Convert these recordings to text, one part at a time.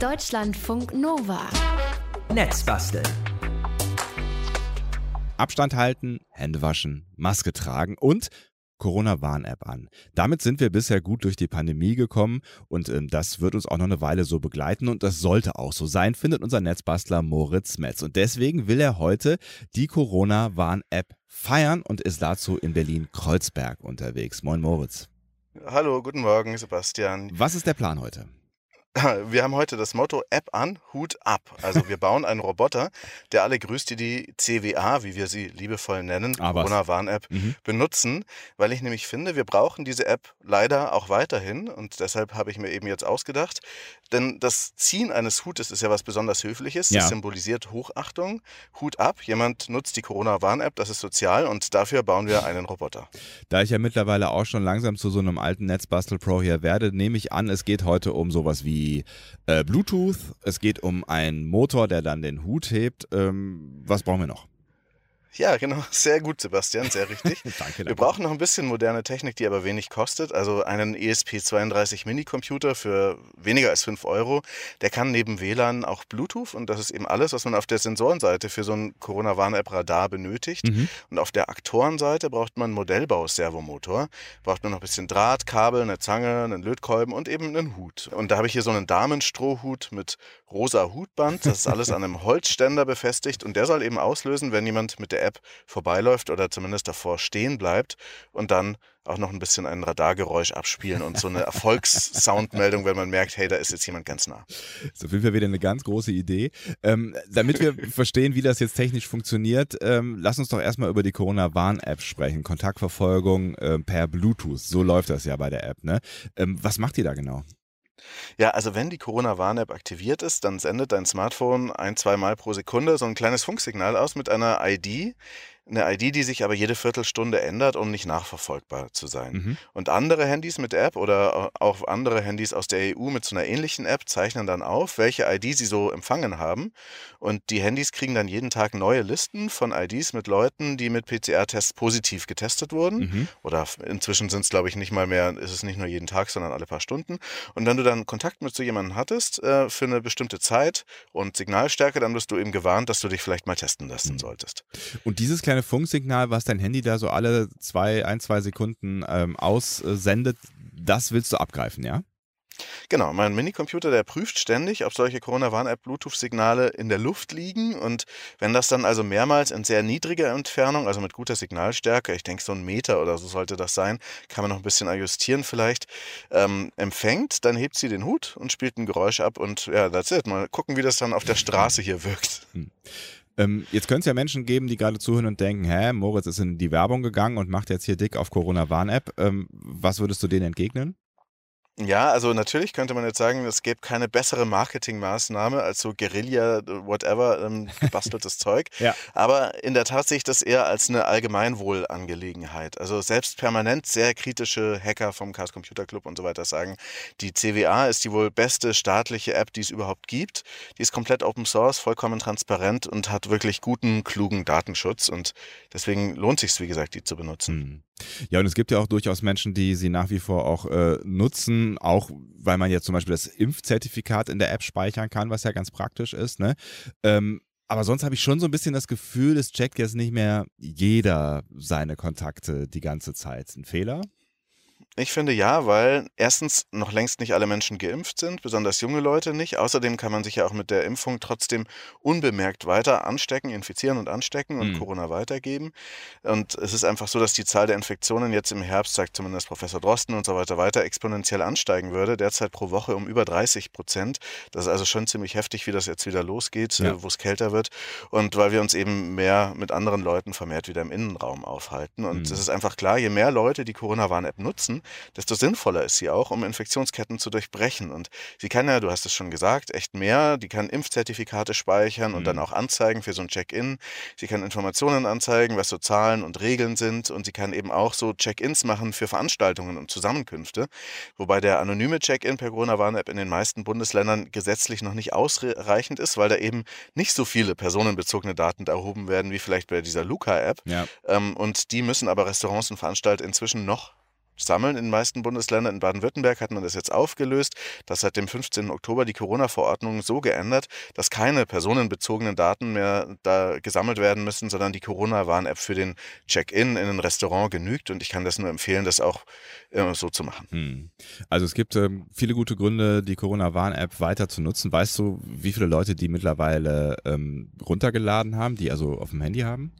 Deutschlandfunk Nova. Netzbasteln. Abstand halten, Hände waschen, Maske tragen und Corona-Warn-App an. Damit sind wir bisher gut durch die Pandemie gekommen und äh, das wird uns auch noch eine Weile so begleiten und das sollte auch so sein, findet unser Netzbastler Moritz Metz. Und deswegen will er heute die Corona-Warn-App feiern und ist dazu in Berlin-Kreuzberg unterwegs. Moin Moritz. Hallo, guten Morgen, Sebastian. Was ist der Plan heute? Wir haben heute das Motto App an, Hut ab. Also wir bauen einen Roboter, der alle grüßt, die die CWA, wie wir sie liebevoll nennen, Ah? Corona-Warn-App, Mhm. benutzen, weil ich nämlich finde, wir brauchen diese App leider auch weiterhin und deshalb habe ich mir eben jetzt ausgedacht, denn das Ziehen eines Hutes ist ja was besonders Höfliches, Ja. das symbolisiert Hochachtung, Hut ab, jemand nutzt die Corona-Warn-App, das ist sozial und dafür bauen wir einen Roboter. Da ich ja mittlerweile auch schon langsam zu so einem alten Netzbastel Pro hier werde, nehme ich an, es geht heute um sowas wie äh, Bluetooth, es geht um einen Motor, der dann den Hut hebt. Ähm, was brauchen wir noch? Ja, genau, sehr gut, Sebastian, sehr richtig. Danke, Wir danke. brauchen noch ein bisschen moderne Technik, die aber wenig kostet. Also einen ESP32 Mini-Computer für weniger als 5 Euro. Der kann neben WLAN auch Bluetooth und das ist eben alles, was man auf der Sensorenseite für so ein Corona-Warn-App-Radar benötigt. Mhm. Und auf der Aktorenseite braucht man Modellbau-Servomotor. Braucht man noch ein bisschen Draht, Kabel, eine Zange, einen Lötkolben und eben einen Hut. Und da habe ich hier so einen Damenstrohhut mit rosa Hutband. Das ist alles an einem Holzständer befestigt und der soll eben auslösen, wenn jemand mit der App vorbeiläuft oder zumindest davor stehen bleibt und dann auch noch ein bisschen ein Radargeräusch abspielen und so eine Erfolgssoundmeldung, wenn man merkt, hey, da ist jetzt jemand ganz nah. ist auf jeden Fall wieder eine ganz große Idee. Ähm, damit wir verstehen, wie das jetzt technisch funktioniert, ähm, lass uns doch erstmal über die Corona-Warn-App sprechen. Kontaktverfolgung ähm, per Bluetooth. So läuft das ja bei der App. Ne? Ähm, was macht die da genau? Ja, also wenn die Corona-Warn-App aktiviert ist, dann sendet dein Smartphone ein, zweimal pro Sekunde so ein kleines Funksignal aus mit einer ID. Eine ID, die sich aber jede Viertelstunde ändert, um nicht nachverfolgbar zu sein. Mhm. Und andere Handys mit App oder auch andere Handys aus der EU mit so einer ähnlichen App zeichnen dann auf, welche ID sie so empfangen haben. Und die Handys kriegen dann jeden Tag neue Listen von IDs mit Leuten, die mit PCR-Tests positiv getestet wurden. Mhm. Oder inzwischen sind es, glaube ich, nicht mal mehr, ist es nicht nur jeden Tag, sondern alle paar Stunden. Und wenn du dann Kontakt mit so jemandem hattest äh, für eine bestimmte Zeit und Signalstärke, dann wirst du eben gewarnt, dass du dich vielleicht mal testen lassen Mhm. solltest. Und dieses kleine Funksignal, was dein Handy da so alle zwei, ein, zwei Sekunden ähm, aussendet, das willst du abgreifen, ja? Genau, mein Minicomputer, der prüft ständig, ob solche Corona-Warn-App-Bluetooth-Signale in der Luft liegen. Und wenn das dann also mehrmals in sehr niedriger Entfernung, also mit guter Signalstärke, ich denke so ein Meter oder so sollte das sein, kann man noch ein bisschen ajustieren vielleicht, ähm, empfängt, dann hebt sie den Hut und spielt ein Geräusch ab und ja, that's it. Mal gucken, wie das dann auf der Straße hier wirkt. Ähm, jetzt könnte es ja Menschen geben, die gerade zuhören und denken, hä, Moritz ist in die Werbung gegangen und macht jetzt hier dick auf Corona-Warn-App. Ähm, was würdest du denen entgegnen? Ja, also natürlich könnte man jetzt sagen, es gäbe keine bessere Marketingmaßnahme als so Guerilla, whatever, ähm, gebasteltes Zeug. Ja. Aber in der Tat sehe ich das eher als eine Allgemeinwohlangelegenheit. Also selbst permanent sehr kritische Hacker vom Chaos Computer Club und so weiter sagen, die CWA ist die wohl beste staatliche App, die es überhaupt gibt. Die ist komplett Open Source, vollkommen transparent und hat wirklich guten, klugen Datenschutz. Und deswegen lohnt sich wie gesagt, die zu benutzen. Ja, und es gibt ja auch durchaus Menschen, die sie nach wie vor auch äh, nutzen, auch weil man jetzt zum Beispiel das Impfzertifikat in der App speichern kann, was ja ganz praktisch ist. Ne? Ähm, aber sonst habe ich schon so ein bisschen das Gefühl, es checkt jetzt nicht mehr jeder seine Kontakte die ganze Zeit. Ein Fehler? Ich finde ja, weil erstens noch längst nicht alle Menschen geimpft sind, besonders junge Leute nicht. Außerdem kann man sich ja auch mit der Impfung trotzdem unbemerkt weiter anstecken, infizieren und anstecken und Mhm. Corona weitergeben. Und es ist einfach so, dass die Zahl der Infektionen jetzt im Herbst, sagt zumindest Professor Drosten und so weiter, weiter exponentiell ansteigen würde. Derzeit pro Woche um über 30 Prozent. Das ist also schon ziemlich heftig, wie das jetzt wieder losgeht, Ja. äh, wo es kälter wird. Und weil wir uns eben mehr mit anderen Leuten vermehrt wieder im Innenraum aufhalten. Und Mhm. es ist einfach klar, je mehr Leute die Corona-Warn-App nutzen, desto sinnvoller ist sie auch, um Infektionsketten zu durchbrechen. Und sie kann ja, du hast es schon gesagt, echt mehr. Die kann Impfzertifikate speichern und Mhm. dann auch anzeigen für so ein Check-in. Sie kann Informationen anzeigen, was so Zahlen und Regeln sind. Und sie kann eben auch so Check-ins machen für Veranstaltungen und Zusammenkünfte. Wobei der anonyme Check-in per Corona-Warn-App in den meisten Bundesländern gesetzlich noch nicht ausreichend ist, weil da eben nicht so viele personenbezogene Daten erhoben werden wie vielleicht bei dieser Luca-App. Ja. Ähm, und die müssen aber Restaurants und Veranstalter inzwischen noch sammeln in den meisten Bundesländern. In Baden-Württemberg hat man das jetzt aufgelöst. Das hat dem 15. Oktober die Corona-Verordnung so geändert, dass keine personenbezogenen Daten mehr da gesammelt werden müssen, sondern die Corona-Warn-App für den Check-in in ein Restaurant genügt. Und ich kann das nur empfehlen, das auch äh, so zu machen. Hm. Also es gibt ähm, viele gute Gründe, die Corona-Warn-App weiter zu nutzen. Weißt du, wie viele Leute die mittlerweile ähm, runtergeladen haben, die also auf dem Handy haben?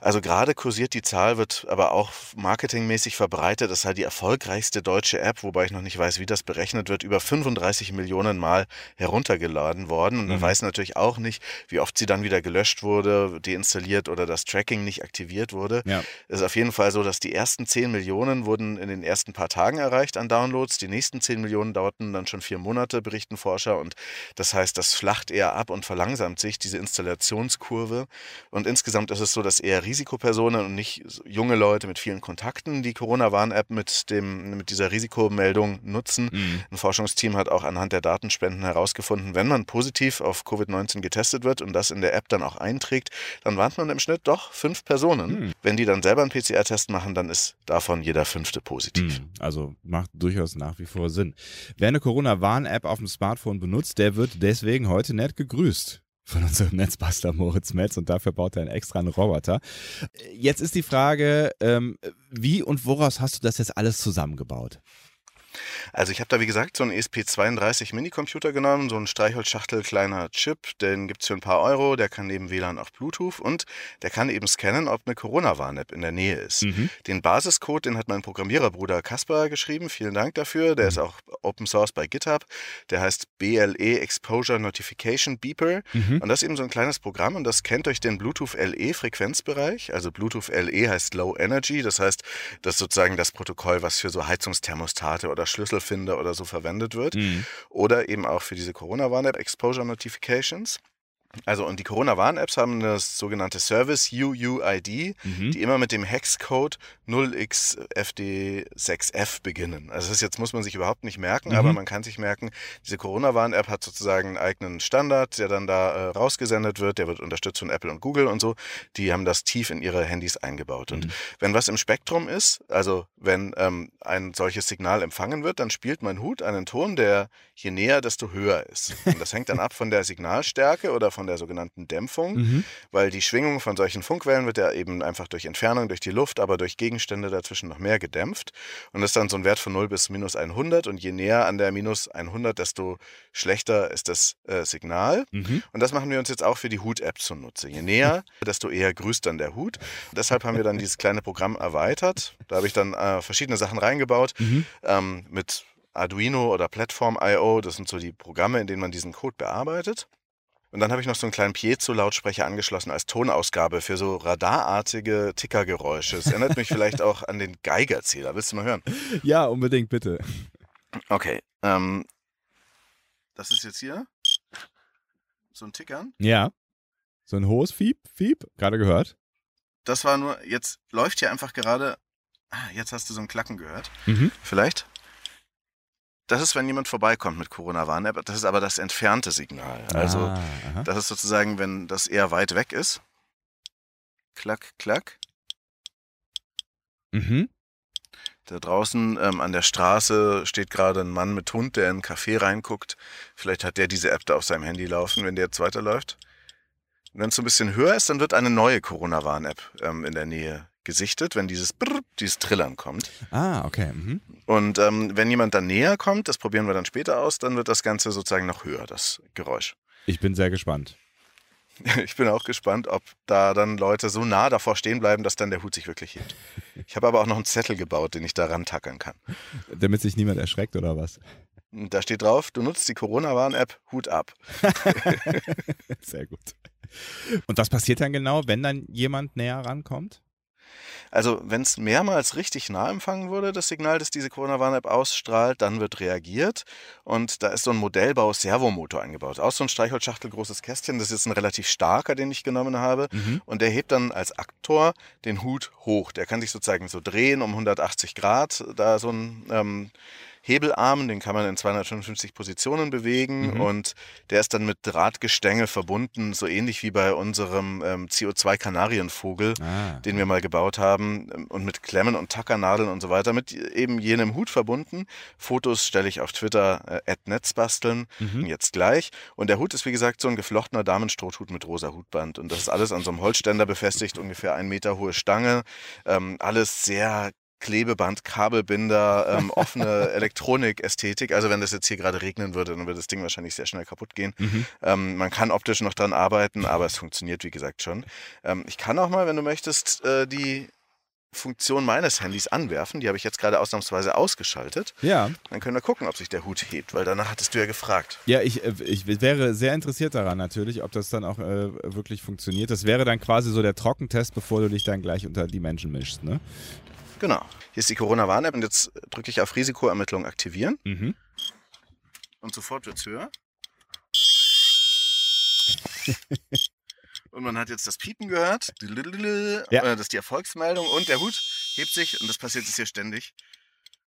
Also gerade kursiert die Zahl, wird aber auch marketingmäßig verbreitet. Das ist halt die erfolgreichste deutsche App, wobei ich noch nicht weiß, wie das berechnet wird, über 35 Millionen Mal heruntergeladen worden. Und man mhm. weiß natürlich auch nicht, wie oft sie dann wieder gelöscht wurde, deinstalliert oder das Tracking nicht aktiviert wurde. Ja. Es ist auf jeden Fall so, dass die ersten 10 Millionen wurden in den ersten paar Tagen erreicht an Downloads. Die nächsten 10 Millionen dauerten dann schon vier Monate, berichten Forscher. Und das heißt, das flacht eher ab und verlangsamt sich, diese Installationskurve. Und insgesamt ist es so, dass eher Risikopersonen und nicht junge Leute mit vielen Kontakten die Corona-Warn-App mit, mit dieser Risikomeldung nutzen. Mhm. Ein Forschungsteam hat auch anhand der Datenspenden herausgefunden, wenn man positiv auf Covid-19 getestet wird und das in der App dann auch einträgt, dann warnt man im Schnitt doch fünf Personen. Mhm. Wenn die dann selber einen PCR-Test machen, dann ist davon jeder fünfte positiv. Mhm. Also macht durchaus nach wie vor Sinn. Wer eine Corona-Warn-App auf dem Smartphone benutzt, der wird deswegen heute nett gegrüßt von unserem Netzbuster Moritz Metz und dafür baut er einen extra einen Roboter. Jetzt ist die Frage, ähm, wie und woraus hast du das jetzt alles zusammengebaut? Also ich habe da wie gesagt so einen ESP32 Minicomputer genommen, so einen Streichholzschachtel kleiner Chip, den gibt es für ein paar Euro, der kann neben WLAN auch Bluetooth und der kann eben scannen, ob eine Corona-Warn-App in der Nähe ist. Mhm. Den Basiscode, den hat mein Programmiererbruder Kaspar geschrieben, vielen Dank dafür, der mhm. ist auch Open Source bei GitHub, der heißt BLE Exposure Notification Beeper mhm. und das ist eben so ein kleines Programm und das kennt durch den Bluetooth LE Frequenzbereich, also Bluetooth LE heißt Low Energy, das heißt, das ist sozusagen das Protokoll, was für so Heizungsthermostate oder Schlüsselfinder oder so verwendet wird. Mhm. Oder eben auch für diese Corona-Warn-App Exposure Notifications. Also und die Corona-Warn-Apps haben das sogenannte Service UUID, mhm. die immer mit dem Hexcode 0xFD6F beginnen. Also das jetzt muss man sich überhaupt nicht merken, mhm. aber man kann sich merken, diese Corona-Warn-App hat sozusagen einen eigenen Standard, der dann da äh, rausgesendet wird, der wird unterstützt von Apple und Google und so. Die haben das tief in ihre Handys eingebaut. Mhm. Und wenn was im Spektrum ist, also wenn ähm, ein solches Signal empfangen wird, dann spielt mein Hut einen Ton, der je näher, desto höher ist. Und das hängt dann ab von der Signalstärke oder von der sogenannten Dämpfung, mhm. weil die Schwingung von solchen Funkwellen wird ja eben einfach durch Entfernung, durch die Luft, aber durch Gegenstände dazwischen noch mehr gedämpft. Und das ist dann so ein Wert von 0 bis minus 100 und je näher an der minus 100, desto schlechter ist das äh, Signal. Mhm. Und das machen wir uns jetzt auch für die Hut-App zunutze. Je näher, desto eher grüßt dann der Hut. Und deshalb haben wir dann dieses kleine Programm erweitert. Da habe ich dann äh, verschiedene Sachen reingebaut mhm. ähm, mit Arduino oder Platform.io. Das sind so die Programme, in denen man diesen Code bearbeitet. Und dann habe ich noch so einen kleinen Piezo-Lautsprecher angeschlossen als Tonausgabe für so radarartige Tickergeräusche. Es erinnert mich vielleicht auch an den Geigerzähler. Willst du mal hören? Ja, unbedingt, bitte. Okay. Ähm, das ist jetzt hier so ein Tickern. Ja. So ein hohes Fiep, Fiep, gerade gehört. Das war nur, jetzt läuft hier einfach gerade, ah, jetzt hast du so ein Klacken gehört. Mhm. Vielleicht? Das ist, wenn jemand vorbeikommt mit Corona-Warn-App. Das ist aber das entfernte Signal. Also, ah, das ist sozusagen, wenn das eher weit weg ist. Klack, klack. Mhm. Da draußen ähm, an der Straße steht gerade ein Mann mit Hund, der in ein Café reinguckt. Vielleicht hat der diese App da auf seinem Handy laufen, wenn der jetzt weiterläuft. Und wenn es so ein bisschen höher ist, dann wird eine neue Corona-Warn-App ähm, in der Nähe gesichtet, wenn dieses Brrr, dieses Trillern kommt. Ah, okay. Mhm. Und ähm, wenn jemand dann näher kommt, das probieren wir dann später aus, dann wird das Ganze sozusagen noch höher, das Geräusch. Ich bin sehr gespannt. Ich bin auch gespannt, ob da dann Leute so nah davor stehen bleiben, dass dann der Hut sich wirklich hebt. Ich habe aber auch noch einen Zettel gebaut, den ich da rantackern kann. Damit sich niemand erschreckt oder was? Da steht drauf, du nutzt die Corona-Warn-App, Hut ab. Sehr gut. Und was passiert dann genau, wenn dann jemand näher rankommt? Also wenn es mehrmals richtig nah empfangen wurde, das Signal, das diese Corona-Warn-App ausstrahlt, dann wird reagiert und da ist so ein Modellbau-Servomotor eingebaut. Auch so ein Streichholzschachtel großes Kästchen, das ist jetzt ein relativ starker, den ich genommen habe mhm. und der hebt dann als Aktor den Hut hoch. Der kann sich sozusagen so drehen um 180 Grad, da so ein... Ähm, Hebelarm, den kann man in 255 Positionen bewegen Mhm. und der ist dann mit Drahtgestänge verbunden, so ähnlich wie bei unserem ähm, CO2-Kanarienvogel, Ah. den wir mal gebaut haben ähm, und mit Klemmen und Tackernadeln und so weiter, mit eben jenem Hut verbunden. Fotos stelle ich auf Twitter äh, @netzbasteln Mhm. jetzt gleich. Und der Hut ist wie gesagt so ein geflochtener Damenstrothut mit rosa Hutband und das ist alles an so einem Holzständer befestigt, ungefähr ein Meter hohe Stange, ähm, alles sehr Klebeband, Kabelbinder, ähm, offene Elektronik-Ästhetik. Also wenn das jetzt hier gerade regnen würde, dann würde das Ding wahrscheinlich sehr schnell kaputt gehen. Mhm. Ähm, man kann optisch noch dran arbeiten, aber es funktioniert wie gesagt schon. Ähm, ich kann auch mal, wenn du möchtest, äh, die Funktion meines Handys anwerfen. Die habe ich jetzt gerade ausnahmsweise ausgeschaltet. Ja, Dann können wir gucken, ob sich der Hut hebt, weil danach hattest du ja gefragt. ja, ich, äh, ich wäre sehr interessiert daran natürlich, ob das dann auch äh, wirklich funktioniert. Das wäre dann quasi so der Trockentest, bevor du dich dann gleich unter die Menschen mischst, ne? Genau. Hier ist die Corona-Warn-App und jetzt drücke ich auf Risikoermittlung aktivieren Mhm. und sofort wird es höher. und man hat jetzt das Piepen gehört. Ja. Äh, Das ist die Erfolgsmeldung und der Hut hebt sich und das passiert jetzt hier ständig.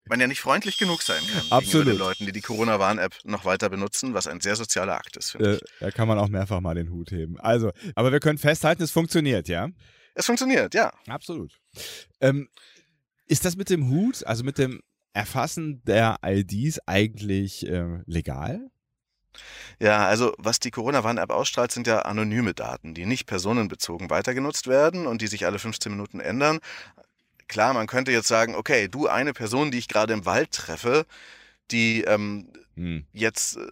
Man ja nicht freundlich genug sein kann gegenüber Absolut. den Leuten, die die Corona-Warn-App noch weiter benutzen, was ein sehr sozialer Akt ist, Äh, da kann man auch mehrfach mal den Hut heben. Also, aber wir können festhalten, es funktioniert, ja? Es funktioniert, ja. Absolut. Ähm, ist das mit dem Hut, also mit dem Erfassen der IDs eigentlich äh, legal? Ja, also was die Corona-Warn-App ausstrahlt, sind ja anonyme Daten, die nicht personenbezogen weitergenutzt werden und die sich alle 15 Minuten ändern. Klar, man könnte jetzt sagen, okay, du eine Person, die ich gerade im Wald treffe, die ähm, Hm. jetzt äh,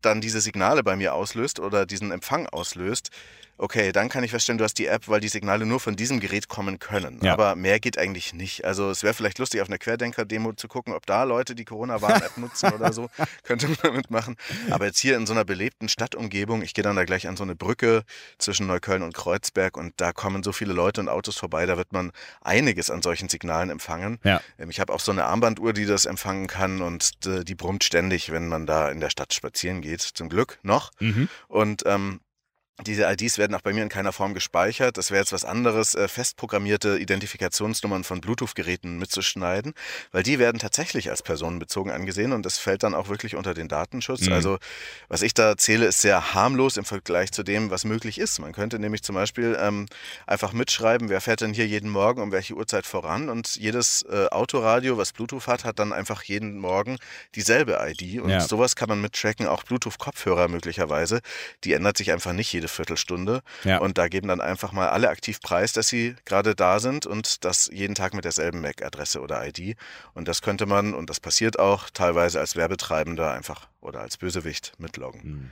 dann diese Signale bei mir auslöst oder diesen Empfang auslöst, okay, dann kann ich feststellen, du hast die App, weil die Signale nur von diesem Gerät kommen können. Ja. Aber mehr geht eigentlich nicht. Also es wäre vielleicht lustig, auf einer Querdenker-Demo zu gucken, ob da Leute die Corona-Warn-App nutzen oder so. Könnte man damit machen. Aber jetzt hier in so einer belebten Stadtumgebung, ich gehe dann da gleich an so eine Brücke zwischen Neukölln und Kreuzberg und da kommen so viele Leute und Autos vorbei, da wird man einiges an solchen Signalen empfangen. Ja. Ähm, Ich habe auch so eine Armbanduhr, die das empfangen kann und äh, die brummt ständig, wenn man da in der Stadt spazieren geht. Zum Glück noch. Mhm. Und ähm, diese IDs werden auch bei mir in keiner Form gespeichert. Das wäre jetzt was anderes, äh, festprogrammierte Identifikationsnummern von Bluetooth-Geräten mitzuschneiden, weil die werden tatsächlich als personenbezogen angesehen und das fällt dann auch wirklich unter den Datenschutz. Mhm. Also was ich da zähle, ist sehr harmlos im Vergleich zu dem, was möglich ist. Man könnte nämlich zum Beispiel ähm, einfach mitschreiben, wer fährt denn hier jeden Morgen um welche Uhrzeit voran und jedes äh, Autoradio, was Bluetooth hat, hat dann einfach jeden Morgen dieselbe ID und Ja. sowas kann man mittracken, auch Bluetooth-Kopfhörer möglicherweise. Die ändert sich einfach nicht jede Viertelstunde Ja. und da geben dann einfach mal alle aktiv preis, dass sie gerade da sind und das jeden Tag mit derselben MAC-Adresse oder ID und das könnte man, und das passiert auch, teilweise als Werbetreibender einfach oder als Bösewicht mitloggen. Hm.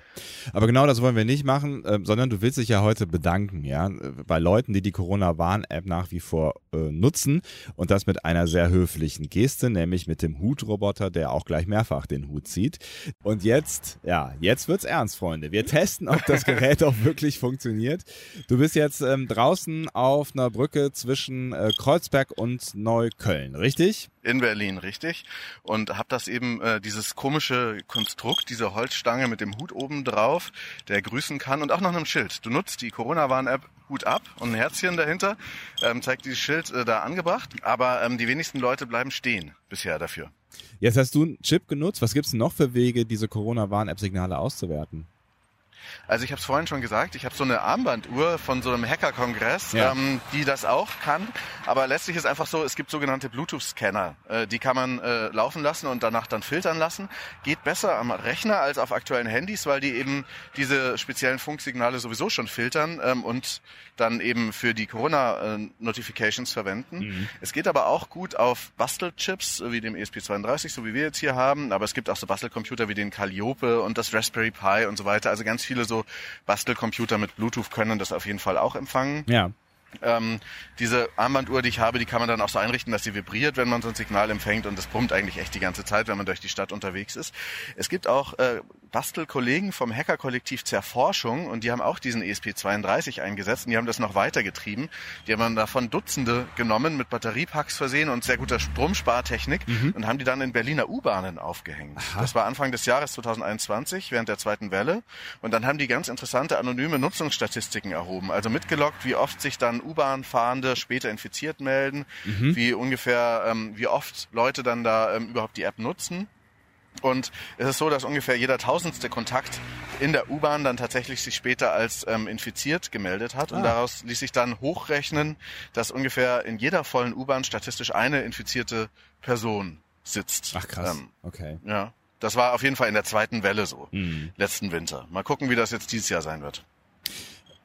Aber genau das wollen wir nicht machen, äh, sondern du willst dich ja heute bedanken, ja, äh, bei Leuten, die die Corona-Warn-App nach wie vor äh, nutzen und das mit einer sehr höflichen Geste, nämlich mit dem Hutroboter, der auch gleich mehrfach den Hut zieht. Und jetzt, ja, jetzt wird's ernst, Freunde. Wir testen, ob das Gerät auch wirklich funktioniert. Du bist jetzt ähm, draußen auf einer Brücke zwischen äh, Kreuzberg und Neukölln, richtig? In Berlin, richtig. Und habe das eben, äh, dieses komische Konstrukt, diese Holzstange mit dem Hut oben drauf, der grüßen kann und auch noch einem Schild. Du nutzt die Corona-Warn-App Hut ab und ein Herzchen dahinter, ähm, zeigt dieses Schild äh, da angebracht. Aber ähm, die wenigsten Leute bleiben stehen bisher dafür. Jetzt hast du einen Chip genutzt. Was gibt's denn noch für Wege, diese Corona-Warn-App-Signale auszuwerten? Also ich habe es vorhin schon gesagt, ich habe so eine Armbanduhr von so einem Hacker-Kongress, Ja. ähm, die das auch kann. Aber letztlich ist einfach so, es gibt sogenannte Bluetooth-Scanner. Äh, die kann man äh, laufen lassen und danach dann filtern lassen. Geht besser am Rechner als auf aktuellen Handys, weil die eben diese speziellen Funksignale sowieso schon filtern ähm, und dann eben für die Corona-Notifications verwenden. Es geht aber auch gut auf Bastelchips, wie dem ESP32, so wie wir jetzt hier haben. Aber es gibt auch so Bastelcomputer wie den Calliope und das Raspberry Pi und so weiter. Also ganz viele so Bastelcomputer mit Bluetooth können das auf jeden Fall auch empfangen. Ja. Ähm, diese Armbanduhr, die ich habe, die kann man dann auch so einrichten, dass sie vibriert, wenn man so ein Signal empfängt und das brummt eigentlich echt die ganze Zeit, wenn man durch die Stadt unterwegs ist. Es gibt auch äh, Bastelkollegen vom Hackerkollektiv Zerforschung und die haben auch diesen ESP32 eingesetzt und die haben das noch weitergetrieben. Die haben dann davon Dutzende genommen, mit Batteriepacks versehen und sehr guter Stromspartechnik und haben die dann in Berliner U-Bahnen aufgehängt. Das war Anfang des Jahres 2021, während der zweiten Welle. Und dann haben die ganz interessante anonyme Nutzungsstatistiken erhoben. Also mitgeloggt, wie oft sich dann U-Bahn-Fahrende später infiziert melden, wie ungefähr, ähm, wie oft Leute dann da ähm, überhaupt die App nutzen. Und es ist so, dass ungefähr jeder tausendste Kontakt in der U-Bahn dann tatsächlich sich später als ähm, infiziert gemeldet hat. Und Ah. daraus ließ sich dann hochrechnen, dass ungefähr in jeder vollen U-Bahn statistisch eine infizierte Person sitzt. Ach krass. Ähm, Okay. ja, das war auf jeden Fall in der zweiten Welle so, Mhm. letzten Winter. Mal gucken, wie das jetzt dieses Jahr sein wird.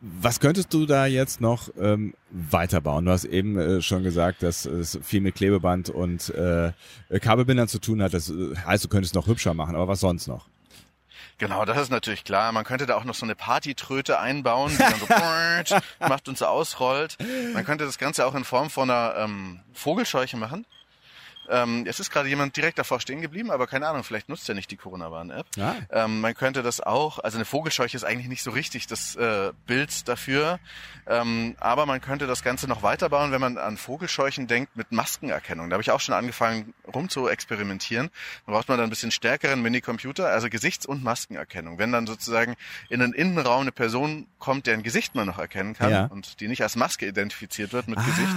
Was könntest du da jetzt noch ähm, weiterbauen? Du hast eben äh, schon gesagt, dass es viel mit Klebeband und äh, Kabelbindern zu tun hat. Das äh, heißt, du könntest noch hübscher machen, aber was sonst noch? Genau, das ist natürlich klar. Man könnte da auch noch so eine Partytröte einbauen, die dann so macht und so ausrollt. Man könnte das Ganze auch in Form von einer ähm, Vogelscheuche machen. Ähm, es ist gerade jemand direkt davor stehen geblieben, aber keine Ahnung, vielleicht nutzt er nicht die Corona-Warn-App. Ja. Ähm, man könnte das auch, also eine Vogelscheuche ist eigentlich nicht so richtig das äh, Bild dafür, ähm, aber man könnte das Ganze noch weiterbauen, wenn man an Vogelscheuchen denkt mit Maskenerkennung. Da habe ich auch schon angefangen rum zu experimentieren. Da braucht man dann ein bisschen stärkeren Minicomputer, also Gesichts- und Maskenerkennung. Wenn dann sozusagen in einen Innenraum eine Person kommt, deren Gesicht man noch erkennen kann Ja. und die nicht als Maske identifiziert wird mit Ah. Gesicht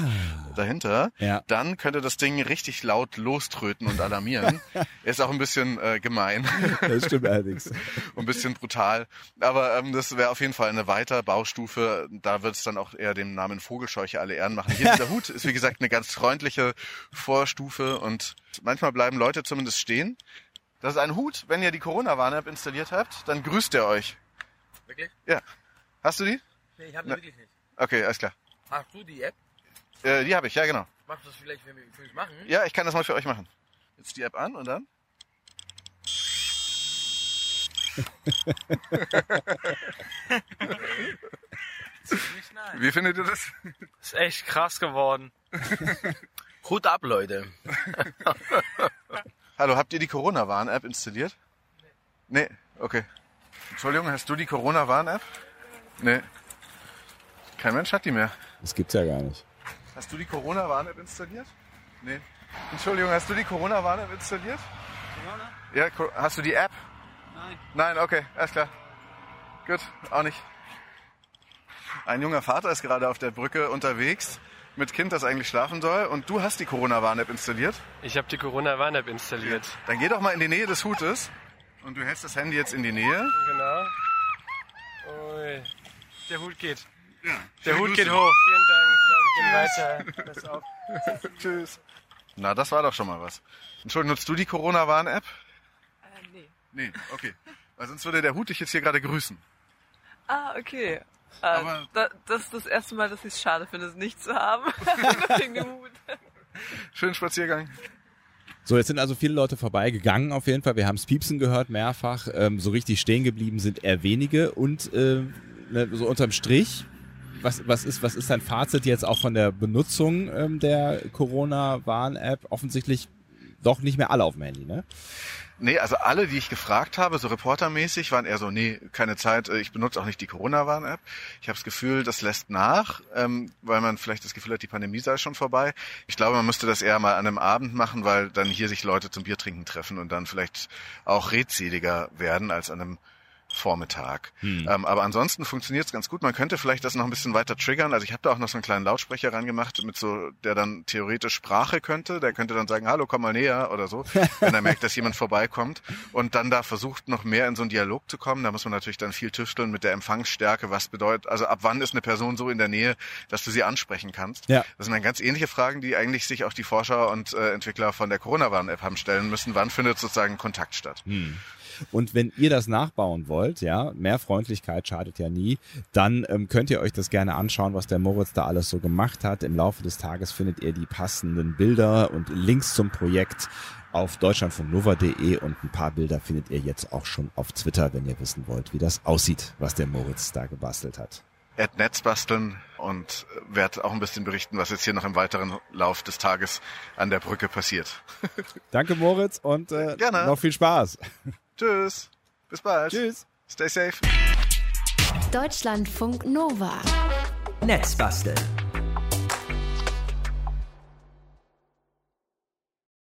dahinter, Ja. dann könnte das Ding richtig laut loströten und alarmieren. ist auch ein bisschen äh, gemein Das stimmt allerdings. und ein bisschen brutal. Aber ähm, das wäre auf jeden Fall eine Weiterbaustufe. Da wird es dann auch eher dem Namen Vogelscheuche alle Ehren machen. Hier dieser Hut ist wie gesagt eine ganz freundliche Vorstufe und manchmal bleiben Leute zumindest stehen. Das ist ein Hut. Wenn ihr die Corona-Warn-App installiert habt, dann grüßt er euch. Wirklich? Ja. Hast du die? Nee, ich habe Na- die wirklich nicht. Okay, alles klar. Hast du die App? Äh, die habe ich, ja genau. Machst du das vielleicht für mich, für mich machen? Ja, ich kann das mal für euch machen. Jetzt die App an und dann? Nein. Wie findet ihr das? Ist echt krass geworden. Hut ab, Leute. Hallo, habt ihr die Corona-Warn-App installiert? Nee. Okay. Entschuldigung, hast du die Corona-Warn-App? Nee. Kein Mensch hat die mehr. Das gibt's ja gar nicht. Hast du die Corona-Warn-App installiert? Nee. Entschuldigung, hast du die Corona-Warn-App installiert? Ja, Co- hast du die App? Nein. Nein, okay, alles klar. Gut, auch nicht. Ein junger Vater ist gerade auf der Brücke unterwegs mit Kind, das eigentlich schlafen soll. Und du hast die Corona-Warn-App installiert? Ich habe die Corona-Warn-App installiert. Dann geh doch mal in die Nähe des Hutes. Und du hältst das Handy jetzt in die Nähe. Genau. Ui. Der Hut geht. Ja, Der Hut geht hoch. Vielen Dank. Gehen weiter. Pass auf. Tschüss. Na, das war doch schon mal was. Entschuldigung, nutzt du die Corona-Warn-App? Äh, nee. Nee, okay. Weil sonst würde der Hut dich jetzt hier gerade grüßen. Ah, okay. Äh, Aber- da, das ist das erste Mal, dass ich es schade finde, es nicht zu haben. Nur wegen dem Hut. Schönen Spaziergang. So, jetzt sind also viele Leute vorbeigegangen auf jeden Fall. Wir haben es piepsen gehört mehrfach. Ähm, so richtig stehen geblieben sind eher wenige. Und äh, ne, so unterm Strich, was, was, ist, was ist dein Fazit jetzt auch von der Benutzung ähm, der Corona-Warn-App? Offensichtlich doch nicht mehr alle auf dem Handy, ne? Nee, also alle, die ich gefragt habe, so reportermäßig, waren eher so, nee, keine Zeit, äh, ich benutze auch nicht die Corona-Warn-App. Ich habe das Gefühl, das lässt nach, ähm, weil man vielleicht das Gefühl hat, die Pandemie sei schon vorbei. Ich glaube, man müsste das eher mal an einem Abend machen, weil dann hier sich Leute zum Biertrinken treffen und dann vielleicht auch redseliger werden als an einem Vormittag. Hm. Ähm, aber ansonsten funktioniert es ganz gut. Man könnte vielleicht das noch ein bisschen weiter triggern. Also ich habe da auch noch so einen kleinen Lautsprecher rangemacht, mit so, der dann theoretisch Sprache könnte. Der könnte dann sagen, hallo, komm mal näher oder so, wenn er merkt, dass jemand vorbeikommt. Und dann da versucht, noch mehr in so einen Dialog zu kommen. Da muss man natürlich dann viel tüfteln mit der Empfangsstärke, was bedeutet, also ab wann ist eine Person so in der Nähe, dass du sie ansprechen kannst. Ja. Das sind dann ganz ähnliche Fragen, die eigentlich sich auch die Forscher und äh, Entwickler von der Corona-Warn-App haben stellen müssen. Wann findet sozusagen Kontakt statt? Hm. Und wenn ihr das nachbauen wollt, ja, mehr Freundlichkeit schadet ja nie, dann ähm, könnt ihr euch das gerne anschauen, was der Moritz da alles so gemacht hat. Im Laufe des Tages findet ihr die passenden Bilder und Links zum Projekt auf deutschlandfunknova.de und ein paar Bilder findet ihr jetzt auch schon auf Twitter, wenn ihr wissen wollt, wie das aussieht, was der Moritz da gebastelt hat. Ad Netz basteln und werde auch ein bisschen berichten, was jetzt hier noch im weiteren Lauf des Tages an der Brücke passiert. Danke Moritz und äh, Gerne. noch viel Spaß. Tschüss. Bis bald. Tschüss. Stay safe. Deutschlandfunk Nova. Netzbasteln.